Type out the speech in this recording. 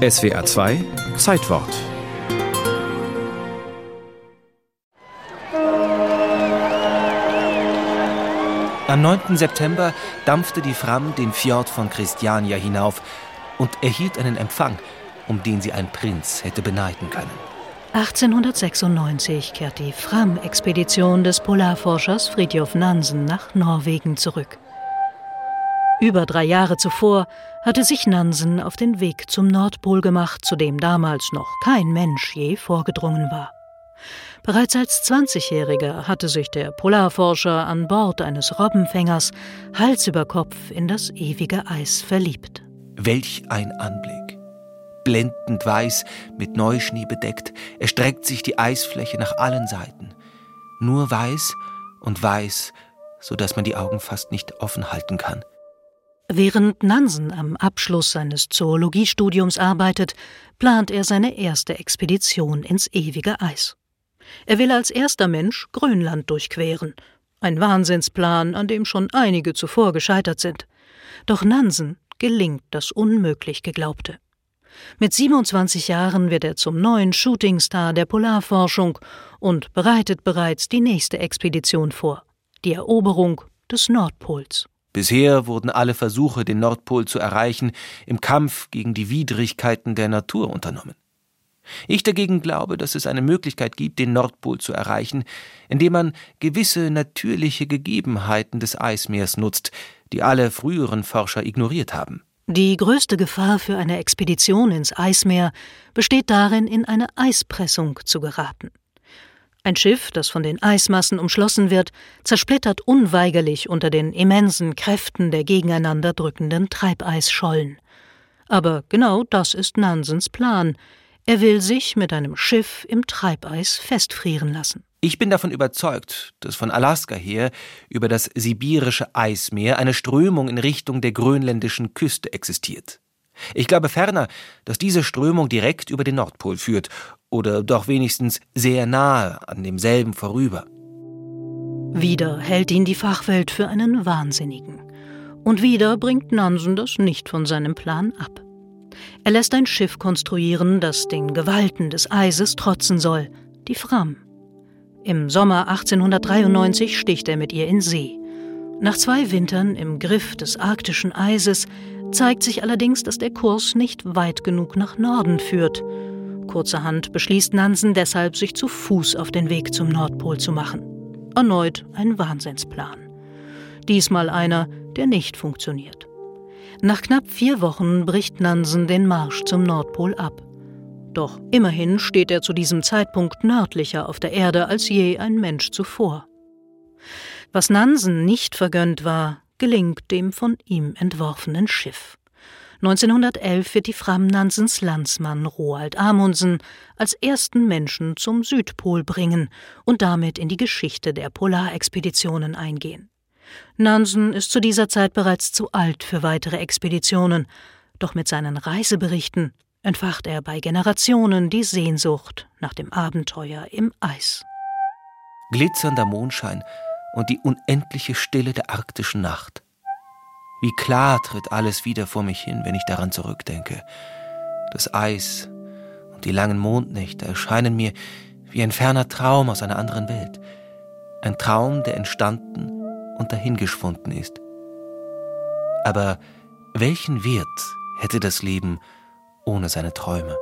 SWR 2 Zeitwort Am 9. September dampfte die Fram den Fjord von Christiania hinauf und erhielt einen Empfang, um den sie ein Prinz hätte beneiden können. 1896 kehrt die Fram-Expedition des Polarforschers Fridtjof Nansen nach Norwegen zurück. Über drei Jahre zuvor hatte sich Nansen auf den Weg zum Nordpol gemacht, zu dem damals noch kein Mensch je vorgedrungen war. Bereits als 20-Jähriger hatte sich der Polarforscher an Bord eines Robbenfängers Hals über Kopf in das ewige Eis verliebt. Welch ein Anblick! blendend weiß, mit Neuschnee bedeckt, erstreckt sich die Eisfläche nach allen Seiten. Nur weiß und weiß, so dass man die Augen fast nicht offen halten kann. Während Nansen am Abschluss seines Zoologiestudiums arbeitet, plant er seine erste Expedition ins ewige Eis. Er will als erster Mensch Grönland durchqueren. Ein Wahnsinnsplan, an dem schon einige zuvor gescheitert sind. Doch Nansen gelingt das unmöglich Geglaubte. Mit 27 Jahren wird er zum neuen Shootingstar der Polarforschung und bereitet bereits die nächste Expedition vor, die Eroberung des Nordpols. Bisher wurden alle Versuche, den Nordpol zu erreichen, im Kampf gegen die Widrigkeiten der Natur unternommen. Ich dagegen glaube, dass es eine Möglichkeit gibt, den Nordpol zu erreichen, indem man gewisse natürliche Gegebenheiten des Eismeers nutzt, die alle früheren Forscher ignoriert haben. Die größte Gefahr für eine Expedition ins Eismeer besteht darin, in eine Eispressung zu geraten. Ein Schiff, das von den Eismassen umschlossen wird, zersplittert unweigerlich unter den immensen Kräften der gegeneinander drückenden Treibeisschollen. Aber genau das ist Nansens Plan. Er will sich mit einem Schiff im Treibeis festfrieren lassen. Ich bin davon überzeugt, dass von Alaska her über das sibirische Eismeer eine Strömung in Richtung der grönländischen Küste existiert. Ich glaube ferner, dass diese Strömung direkt über den Nordpol führt oder doch wenigstens sehr nahe an demselben vorüber. Wieder hält ihn die Fachwelt für einen Wahnsinnigen. Und wieder bringt Nansen das nicht von seinem Plan ab. Er lässt ein Schiff konstruieren, das den Gewalten des Eises trotzen soll, die Fram. Im Sommer 1893 sticht er mit ihr in See. Nach zwei Wintern im Griff des arktischen Eises zeigt sich allerdings, dass der Kurs nicht weit genug nach Norden führt. Kurzerhand beschließt Nansen deshalb, sich zu Fuß auf den Weg zum Nordpol zu machen. Erneut ein Wahnsinnsplan. Diesmal einer, der nicht funktioniert. Nach knapp vier Wochen bricht Nansen den Marsch zum Nordpol ab. Doch immerhin steht er zu diesem Zeitpunkt nördlicher auf der Erde als je ein Mensch zuvor. Was Nansen nicht vergönnt war, gelingt dem von ihm entworfenen Schiff. 1911 wird die Fram Nansens Landsmann Roald Amundsen als ersten Menschen zum Südpol bringen und damit in die Geschichte der Polarexpeditionen eingehen. Nansen ist zu dieser Zeit bereits zu alt für weitere Expeditionen, doch mit seinen Reiseberichten entfacht er bei Generationen die Sehnsucht nach dem Abenteuer im Eis. Glitzernder Mondschein und die unendliche Stille der arktischen Nacht. Wie klar tritt alles wieder vor mich hin, wenn ich daran zurückdenke. Das Eis und die langen Mondnächte erscheinen mir wie ein ferner Traum aus einer anderen Welt. Ein Traum, der entstanden und dahingeschwunden ist. Aber welchen Wert hätte das Leben ohne seine Träume.